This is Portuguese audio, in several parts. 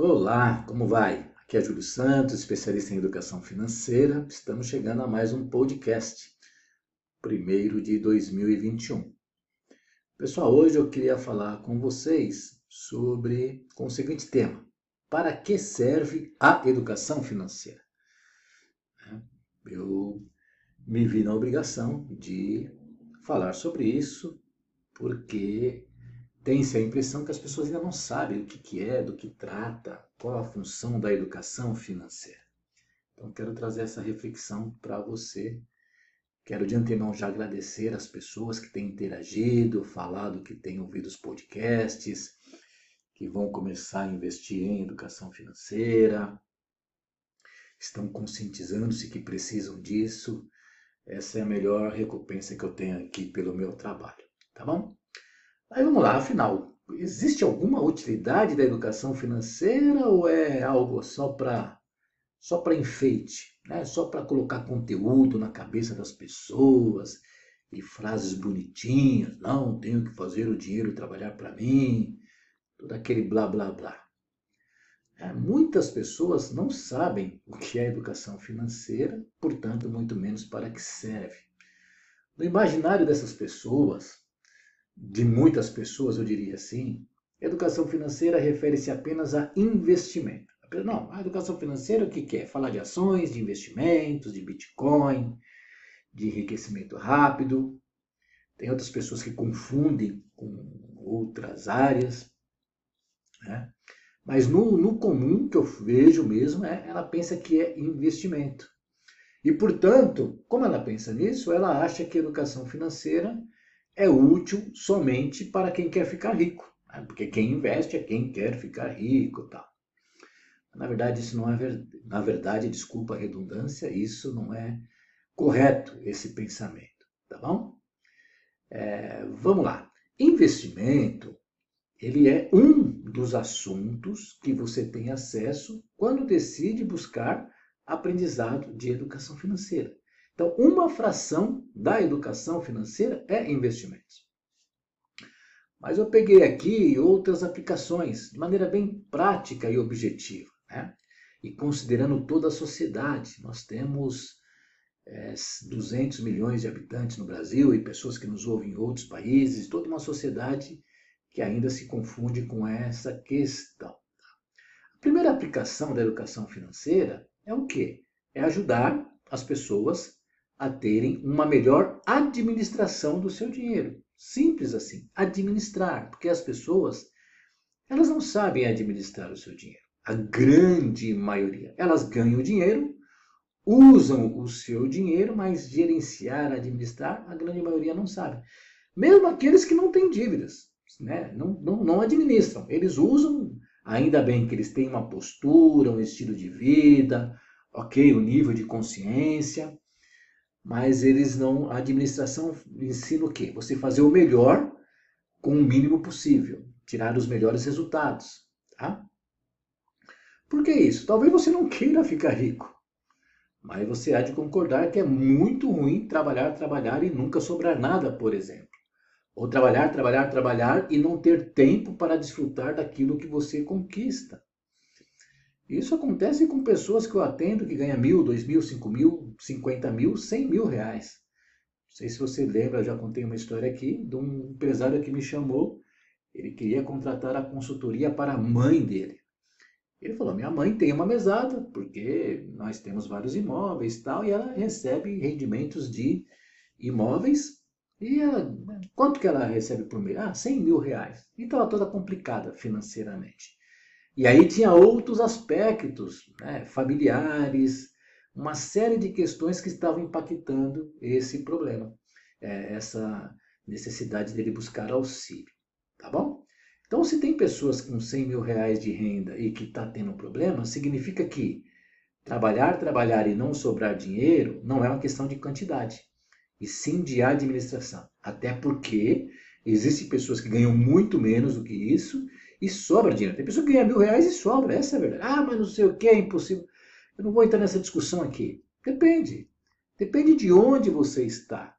Olá, como vai? Aqui é Júlio Santos, especialista em educação financeira. Estamos chegando a mais um podcast, primeiro de 2021. Pessoal, hoje eu queria falar com vocês sobre com o seguinte tema: para que serve a educação financeira? É, eu me vi na obrigação de falar sobre isso porque tem-se a impressão que as pessoas ainda não sabem o que, que é, do que trata, qual a função da educação financeira. Então, quero trazer essa reflexão para você. Quero de antemão já agradecer as pessoas que têm interagido, falado que têm ouvido os podcasts, que vão começar a investir em educação financeira, estão conscientizando-se que precisam disso. Essa é a melhor recompensa que eu tenho aqui pelo meu trabalho, tá bom? Aí vamos lá, afinal, existe alguma utilidade da educação financeira ou é algo só para só para enfeite, né? só para colocar conteúdo na cabeça das pessoas e frases bonitinhas, não, tenho que fazer o dinheiro trabalhar para mim, todo aquele blá blá blá. É, muitas pessoas não sabem o que é educação financeira, portanto, muito menos para que serve. No imaginário dessas pessoas, de muitas pessoas, eu diria assim, educação financeira refere-se apenas a investimento. Não, a educação financeira o que quer? Falar de ações, de investimentos, de Bitcoin, de enriquecimento rápido. Tem outras pessoas que confundem com outras áreas. Né? Mas no, no comum que eu vejo mesmo, é, ela pensa que é investimento. E, portanto, como ela pensa nisso, ela acha que educação financeira é útil somente para quem quer ficar rico. Né? Porque quem investe é quem quer ficar rico tal. Na verdade, isso não é verdade. Na verdade, desculpa a redundância, isso não é correto, esse pensamento. Tá bom? É, vamos lá. Investimento, ele é um dos assuntos que você tem acesso quando decide buscar aprendizado de educação financeira. Então, uma fração da educação financeira é investimentos. Mas eu peguei aqui outras aplicações de maneira bem prática e objetiva. Né? E considerando toda a sociedade, nós temos é, 200 milhões de habitantes no Brasil e pessoas que nos ouvem em outros países, toda uma sociedade que ainda se confunde com essa questão. A primeira aplicação da educação financeira é o quê? É ajudar as pessoas a terem uma melhor administração do seu dinheiro. Simples assim, administrar, porque as pessoas elas não sabem administrar o seu dinheiro. A grande maioria, elas ganham dinheiro, usam o seu dinheiro, mas gerenciar, administrar, a grande maioria não sabe. Mesmo aqueles que não têm dívidas, né? não, não, não administram. Eles usam, ainda bem que eles têm uma postura, um estilo de vida, ok, o um nível de consciência, mas eles não. A administração ensina o quê? Você fazer o melhor com o mínimo possível, tirar os melhores resultados. Tá? Por que isso? Talvez você não queira ficar rico, mas você há de concordar que é muito ruim trabalhar, trabalhar e nunca sobrar nada, por exemplo. Ou trabalhar, trabalhar, trabalhar e não ter tempo para desfrutar daquilo que você conquista. Isso acontece com pessoas que eu atendo que ganham mil, dois mil, cinco mil, cinquenta mil, cem mil reais. Não sei se você lembra, já contei uma história aqui de um empresário que me chamou. Ele queria contratar a consultoria para a mãe dele. Ele falou: minha mãe tem uma mesada, porque nós temos vários imóveis e tal, e ela recebe rendimentos de imóveis. E ela, quanto que ela recebe por mês? Ah, 100 mil reais. E estava toda complicada financeiramente. E aí tinha outros aspectos né, familiares, uma série de questões que estavam impactando esse problema, é, essa necessidade dele buscar auxílio, tá bom? Então, se tem pessoas com 100 mil reais de renda e que está tendo um problema, significa que trabalhar, trabalhar e não sobrar dinheiro não é uma questão de quantidade, e sim de administração. Até porque existem pessoas que ganham muito menos do que isso e sobra dinheiro. Tem pessoa que ganha mil reais e sobra, essa é a verdade. Ah, mas não sei o que, é impossível. Eu não vou entrar nessa discussão aqui. Depende. Depende de onde você está.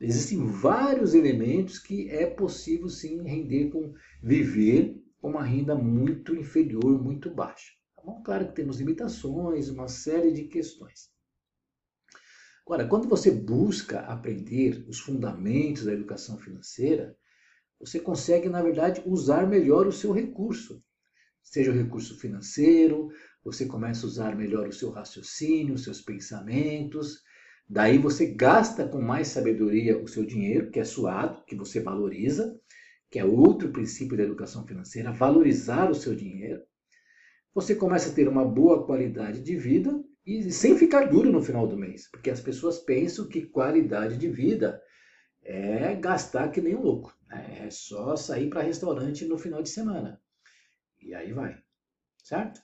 Existem vários elementos que é possível sim render com viver com uma renda muito inferior, muito baixa. Tá bom? Claro que temos limitações, uma série de questões. Agora, quando você busca aprender os fundamentos da educação financeira, você consegue, na verdade, usar melhor o seu recurso. Seja o recurso financeiro, você começa a usar melhor o seu raciocínio, os seus pensamentos. Daí você gasta com mais sabedoria o seu dinheiro, que é suado, que você valoriza, que é outro princípio da educação financeira, valorizar o seu dinheiro. Você começa a ter uma boa qualidade de vida e sem ficar duro no final do mês, porque as pessoas pensam que qualidade de vida é gastar que nem um louco, né? é só sair para restaurante no final de semana. E aí vai, certo?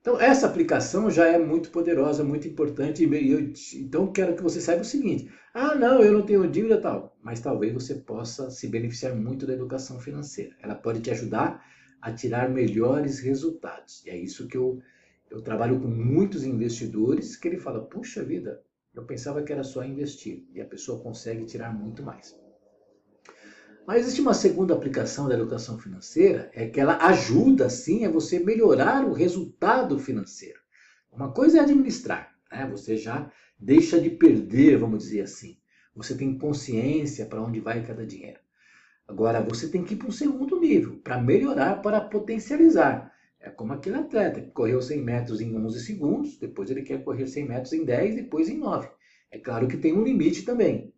Então, essa aplicação já é muito poderosa, muito importante. Eu, então, quero que você saiba o seguinte: ah, não, eu não tenho dívida tal. Mas talvez você possa se beneficiar muito da educação financeira. Ela pode te ajudar a tirar melhores resultados. E é isso que eu, eu trabalho com muitos investidores que ele fala: puxa vida, eu pensava que era só investir. E a pessoa consegue tirar muito mais. Mas existe uma segunda aplicação da educação financeira, é que ela ajuda, sim, a você melhorar o resultado financeiro. Uma coisa é administrar, né? você já deixa de perder, vamos dizer assim. Você tem consciência para onde vai cada dinheiro. Agora, você tem que ir para um segundo nível, para melhorar, para potencializar. É como aquele atleta que correu 100 metros em 11 segundos, depois ele quer correr 100 metros em 10, depois em 9. É claro que tem um limite também.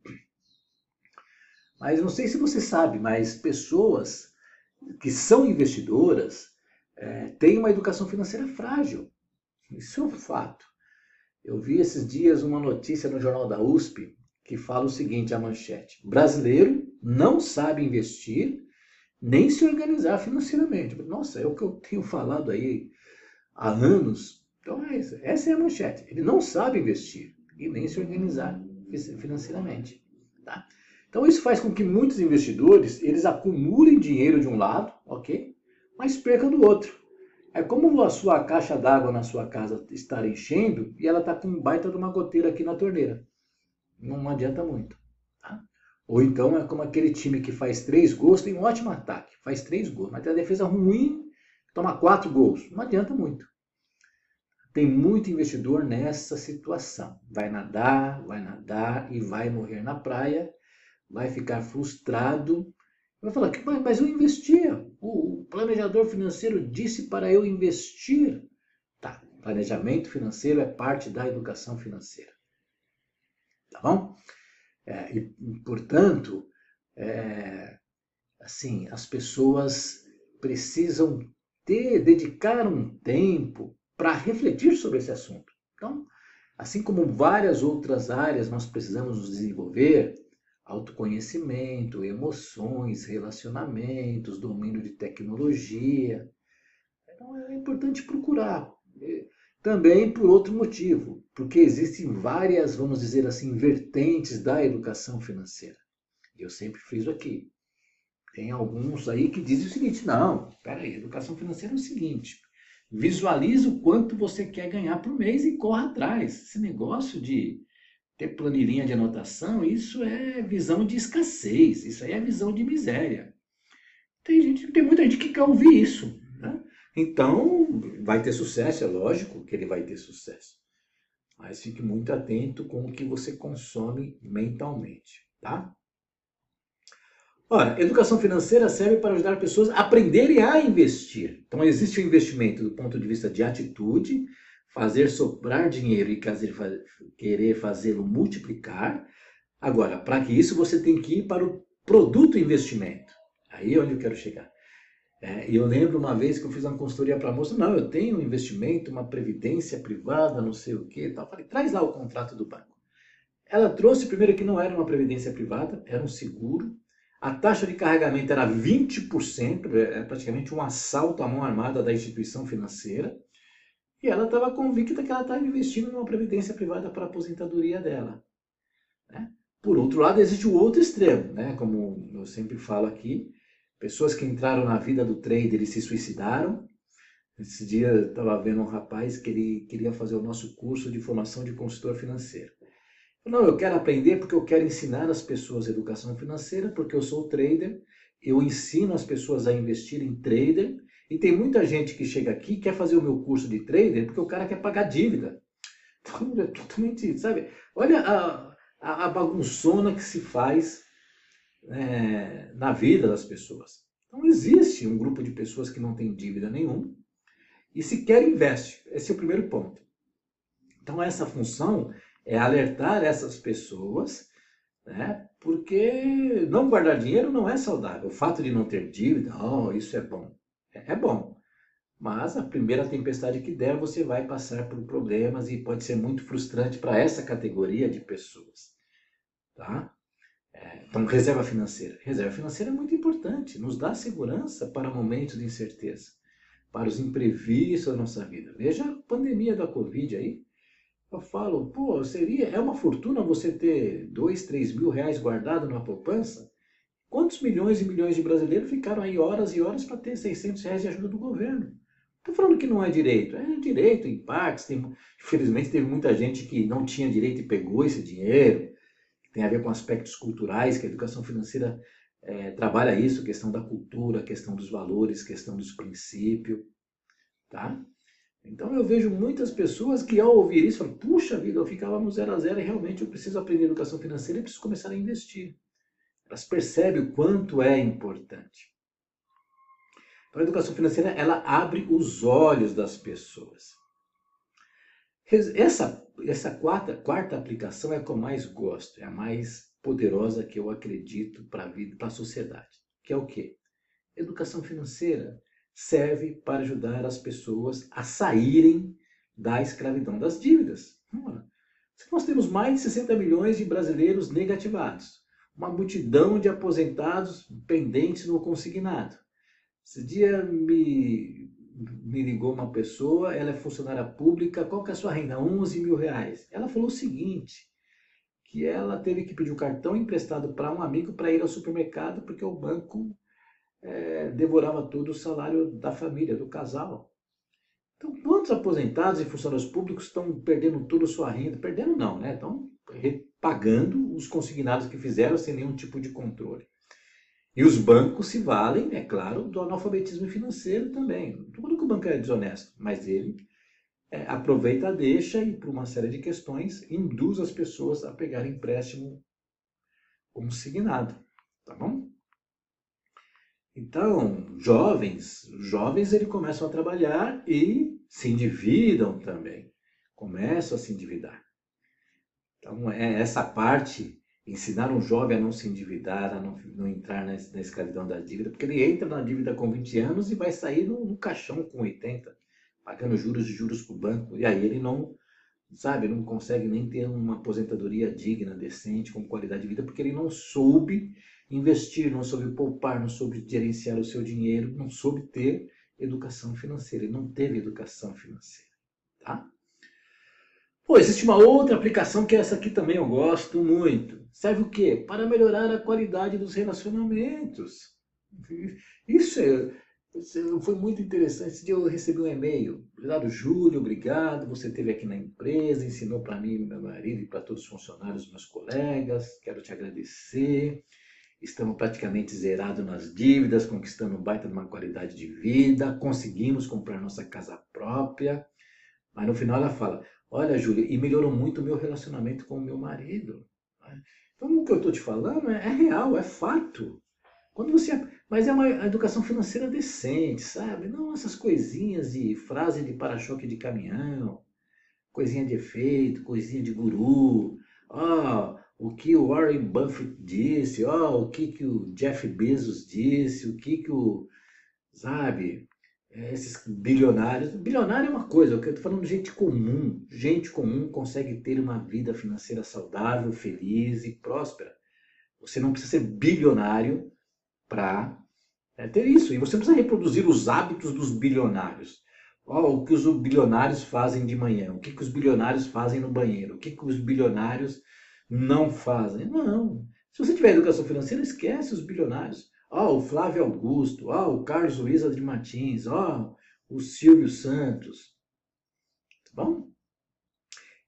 Mas não sei se você sabe, mas pessoas que são investidoras é, têm uma educação financeira frágil. Isso é um fato. Eu vi esses dias uma notícia no jornal da USP que fala o seguinte, a manchete. Brasileiro não sabe investir nem se organizar financeiramente. Nossa, é o que eu tenho falado aí há anos. Então, é essa é a manchete. Ele não sabe investir e nem se organizar financeiramente. Tá? Então isso faz com que muitos investidores eles acumulem dinheiro de um lado, ok? Mas percam do outro. É como a sua caixa d'água na sua casa estar enchendo e ela está com um baita de uma goteira aqui na torneira. Não adianta muito. Ou então é como aquele time que faz três gols, tem um ótimo ataque, faz três gols, mas tem a defesa ruim, toma quatro gols. Não adianta muito. Tem muito investidor nessa situação. Vai nadar, vai nadar e vai morrer na praia vai ficar frustrado, vai falar, mas eu investia, o planejador financeiro disse para eu investir. Tá, planejamento financeiro é parte da educação financeira. Tá bom? É, e, portanto, é, assim, as pessoas precisam ter, dedicar um tempo para refletir sobre esse assunto. Então, assim como várias outras áreas nós precisamos nos desenvolver, autoconhecimento, emoções, relacionamentos, domínio de tecnologia. Então é importante procurar. Também por outro motivo, porque existem várias, vamos dizer assim, vertentes da educação financeira. Eu sempre friso aqui. Tem alguns aí que dizem o seguinte: não, peraí, educação financeira é o seguinte. Visualize o quanto você quer ganhar por mês e corra atrás. Esse negócio de ter planilhinha de anotação, isso é visão de escassez, isso aí é visão de miséria. Tem, gente, tem muita gente que quer ouvir isso. Né? Então, vai ter sucesso, é lógico que ele vai ter sucesso. Mas fique muito atento com o que você consome mentalmente, tá? Ora, educação financeira serve para ajudar pessoas a aprenderem a investir. Então, existe o investimento do ponto de vista de atitude, fazer soprar dinheiro e querer fazê-lo multiplicar. Agora, para que isso você tem que ir para o produto investimento. Aí é onde eu quero chegar. É, eu lembro uma vez que eu fiz uma consultoria para a moça, não, eu tenho um investimento, uma previdência privada, não sei o que, tal. Falei, traz lá o contrato do banco. Ela trouxe primeiro que não era uma previdência privada, era um seguro. A taxa de carregamento era 20%, é, é praticamente um assalto à mão armada da instituição financeira. E ela estava convicta que ela estava investindo numa previdência privada para a aposentadoria dela. Né? Por outro lado, existe o outro extremo, né? como eu sempre falo aqui, pessoas que entraram na vida do trader e se suicidaram. Esse dia eu estava vendo um rapaz que ele queria fazer o nosso curso de formação de consultor financeiro. Não, eu quero aprender porque eu quero ensinar as pessoas educação financeira, porque eu sou trader eu ensino as pessoas a investir em trader e tem muita gente que chega aqui quer fazer o meu curso de trader porque o cara quer pagar dívida. Então é totalmente, sabe? Olha a, a, a bagunçona que se faz é, na vida das pessoas. Então existe um grupo de pessoas que não tem dívida nenhuma e sequer investe. Esse é o primeiro ponto. Então essa função é alertar essas pessoas, né? Porque não guardar dinheiro não é saudável. O fato de não ter dívida, oh, isso é bom. É, é bom. Mas a primeira tempestade que der, você vai passar por problemas e pode ser muito frustrante para essa categoria de pessoas. Tá? Então, reserva financeira. Reserva financeira é muito importante, nos dá segurança para momentos de incerteza, para os imprevistos da nossa vida. Veja a pandemia da Covid aí. Eu falo, pô, seria, é uma fortuna você ter dois, três mil reais guardado numa poupança? Quantos milhões e milhões de brasileiros ficaram aí horas e horas para ter 600 reais de ajuda do governo? Estou falando que não é direito. É direito em partes. Infelizmente, teve muita gente que não tinha direito e pegou esse dinheiro. Tem a ver com aspectos culturais, que a educação financeira é, trabalha isso, questão da cultura, questão dos valores, questão dos princípios. Tá? Então eu vejo muitas pessoas que ao ouvir isso falam, puxa vida, eu ficava no zero a zero e realmente eu preciso aprender educação financeira e preciso começar a investir. Elas percebem o quanto é importante. Então a educação financeira ela abre os olhos das pessoas. Essa, essa quarta, quarta aplicação é a que eu mais gosto, é a mais poderosa que eu acredito para a vida, para a sociedade, que é o quê? Educação financeira serve para ajudar as pessoas a saírem da escravidão das dívidas. Nós temos mais de 60 milhões de brasileiros negativados, uma multidão de aposentados pendentes no consignado. Esse dia me, me ligou uma pessoa, ela é funcionária pública, qual que é a sua renda? 11 mil reais. Ela falou o seguinte, que ela teve que pedir o um cartão emprestado para um amigo para ir ao supermercado porque o banco é, devorava todo o salário da família, do casal. Então, quantos aposentados e funcionários públicos estão perdendo toda a sua renda? Perdendo não, né? Estão pagando os consignados que fizeram sem nenhum tipo de controle. E os bancos se valem, é claro, do analfabetismo financeiro também. Falando que o banco é desonesto, mas ele é, aproveita deixa e, por uma série de questões, induz as pessoas a pegar empréstimo consignado. Tá bom? Então, jovens, jovens eles começam a trabalhar e se endividam também. Começam a se endividar. Então, é essa parte, ensinar um jovem a não se endividar, a não, não entrar na, na, escravidão da dívida, porque ele entra na dívida com 20 anos e vai sair no, no caixão com 80, pagando juros e juros para o banco. E aí ele não, sabe, não consegue nem ter uma aposentadoria digna, decente, com qualidade de vida, porque ele não soube investir, não soube poupar, não soube gerenciar o seu dinheiro, não soube ter educação financeira. Ele não teve educação financeira, tá? Pô, existe uma outra aplicação que essa aqui também eu gosto muito. Serve o quê? Para melhorar a qualidade dos relacionamentos. Isso é, foi muito interessante. Esse dia eu recebi um e-mail. Obrigado, Júlio, obrigado. Você esteve aqui na empresa, ensinou para mim, meu marido e para todos os funcionários, meus colegas. Quero te agradecer. Estamos praticamente zerados nas dívidas, conquistando um baita de uma qualidade de vida, conseguimos comprar nossa casa própria. Mas no final ela fala: Olha, Júlia, e melhorou muito o meu relacionamento com o meu marido. Então, o que eu estou te falando é, é real, é fato. Quando você, mas é uma educação financeira decente, sabe? Não essas coisinhas de frase de para-choque de caminhão, coisinha de efeito, coisinha de guru. Ó, oh, o que o Warren Buffett disse, ó, oh, o que, que o Jeff Bezos disse, o que, que o, sabe, esses bilionários. Bilionário é uma coisa, eu estou falando de gente comum. Gente comum consegue ter uma vida financeira saudável, feliz e próspera. Você não precisa ser bilionário para é, ter isso. E você precisa reproduzir os hábitos dos bilionários. Oh, o que os bilionários fazem de manhã, o que, que os bilionários fazem no banheiro, o que, que os bilionários não fazem. Não. Se você tiver educação financeira, esquece os bilionários. Oh, o Flávio Augusto, oh, o Carlos Luiz de Martins, oh, o Silvio Santos. Tá bom?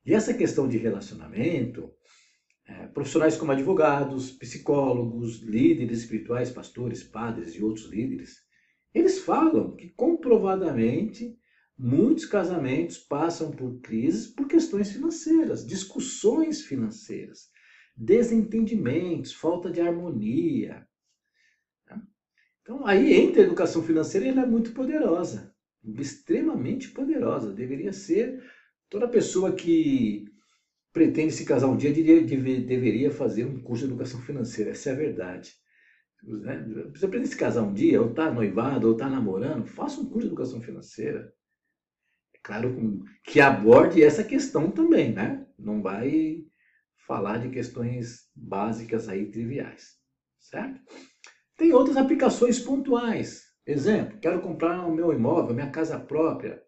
E essa questão de relacionamento, é, profissionais como advogados, psicólogos, líderes espirituais, pastores, padres e outros líderes, eles falam que comprovadamente muitos casamentos passam por crises por questões financeiras, discussões financeiras, desentendimentos, falta de harmonia. Então, aí entra a educação financeira e ela é muito poderosa, extremamente poderosa. Deveria ser toda pessoa que pretende se casar um dia deveria fazer um curso de educação financeira. Essa é a verdade. Né? Você pretende se casar um dia, ou está noivado, ou está namorando, faça um curso de educação financeira. É claro que aborde essa questão também, né? Não vai falar de questões básicas aí triviais, certo? Tem outras aplicações pontuais. Exemplo, quero comprar o meu imóvel, minha casa própria.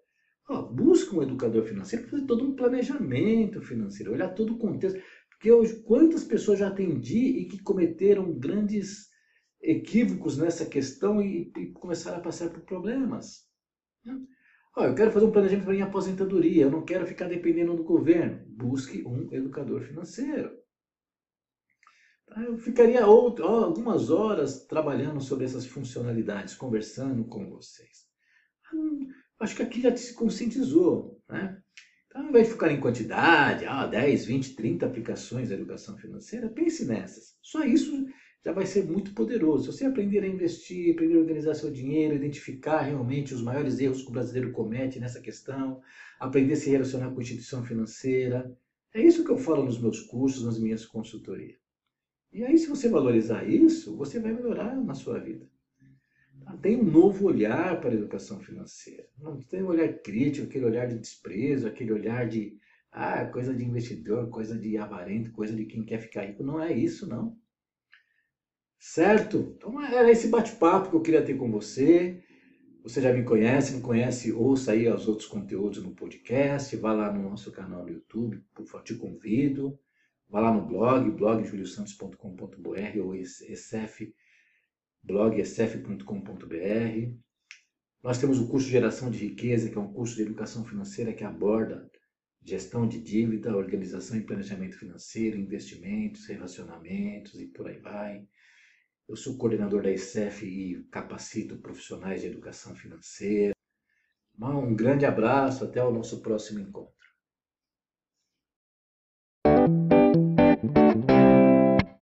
Ó, busca um educador financeiro para fazer todo um planejamento financeiro, olhar todo o contexto. Porque hoje, quantas pessoas já atendi e que cometeram grandes equívocos nessa questão e, e começaram a passar por problemas. Ó, eu quero fazer um planejamento para minha aposentadoria, eu não quero ficar dependendo do governo. Busque um educador financeiro. Tá? Eu ficaria algumas horas trabalhando sobre essas funcionalidades, conversando com vocês. Hum, acho que aqui já se conscientizou. Né? Então, ao invés de ficar em quantidade, ah, 10, 20, 30 aplicações da educação financeira, pense nessas. Só isso já vai ser muito poderoso. Se você aprender a investir, aprender a organizar seu dinheiro, identificar realmente os maiores erros que o brasileiro comete nessa questão, aprender a se relacionar com a instituição financeira, é isso que eu falo nos meus cursos, nas minhas consultorias. E aí, se você valorizar isso, você vai melhorar na sua vida. Tem um novo olhar para a educação financeira. Não tem um olhar crítico, aquele olhar de desprezo, aquele olhar de ah, coisa de investidor, coisa de avarento, coisa de quem quer ficar rico. Não é isso, não. Certo? Então era esse bate-papo que eu queria ter com você. Você já me conhece, não conhece, ouça aí os outros conteúdos no podcast, vá lá no nosso canal no YouTube, por favor, te convido. Vá lá no blog, blogjuliosantos.com.br ou SF blog sf.com.br. Nós temos o curso Geração de Riqueza, que é um curso de educação financeira que aborda gestão de dívida, organização e planejamento financeiro, investimentos, relacionamentos e por aí vai. Eu sou coordenador da ICEF e capacito profissionais de educação financeira. Um grande abraço, até o nosso próximo encontro.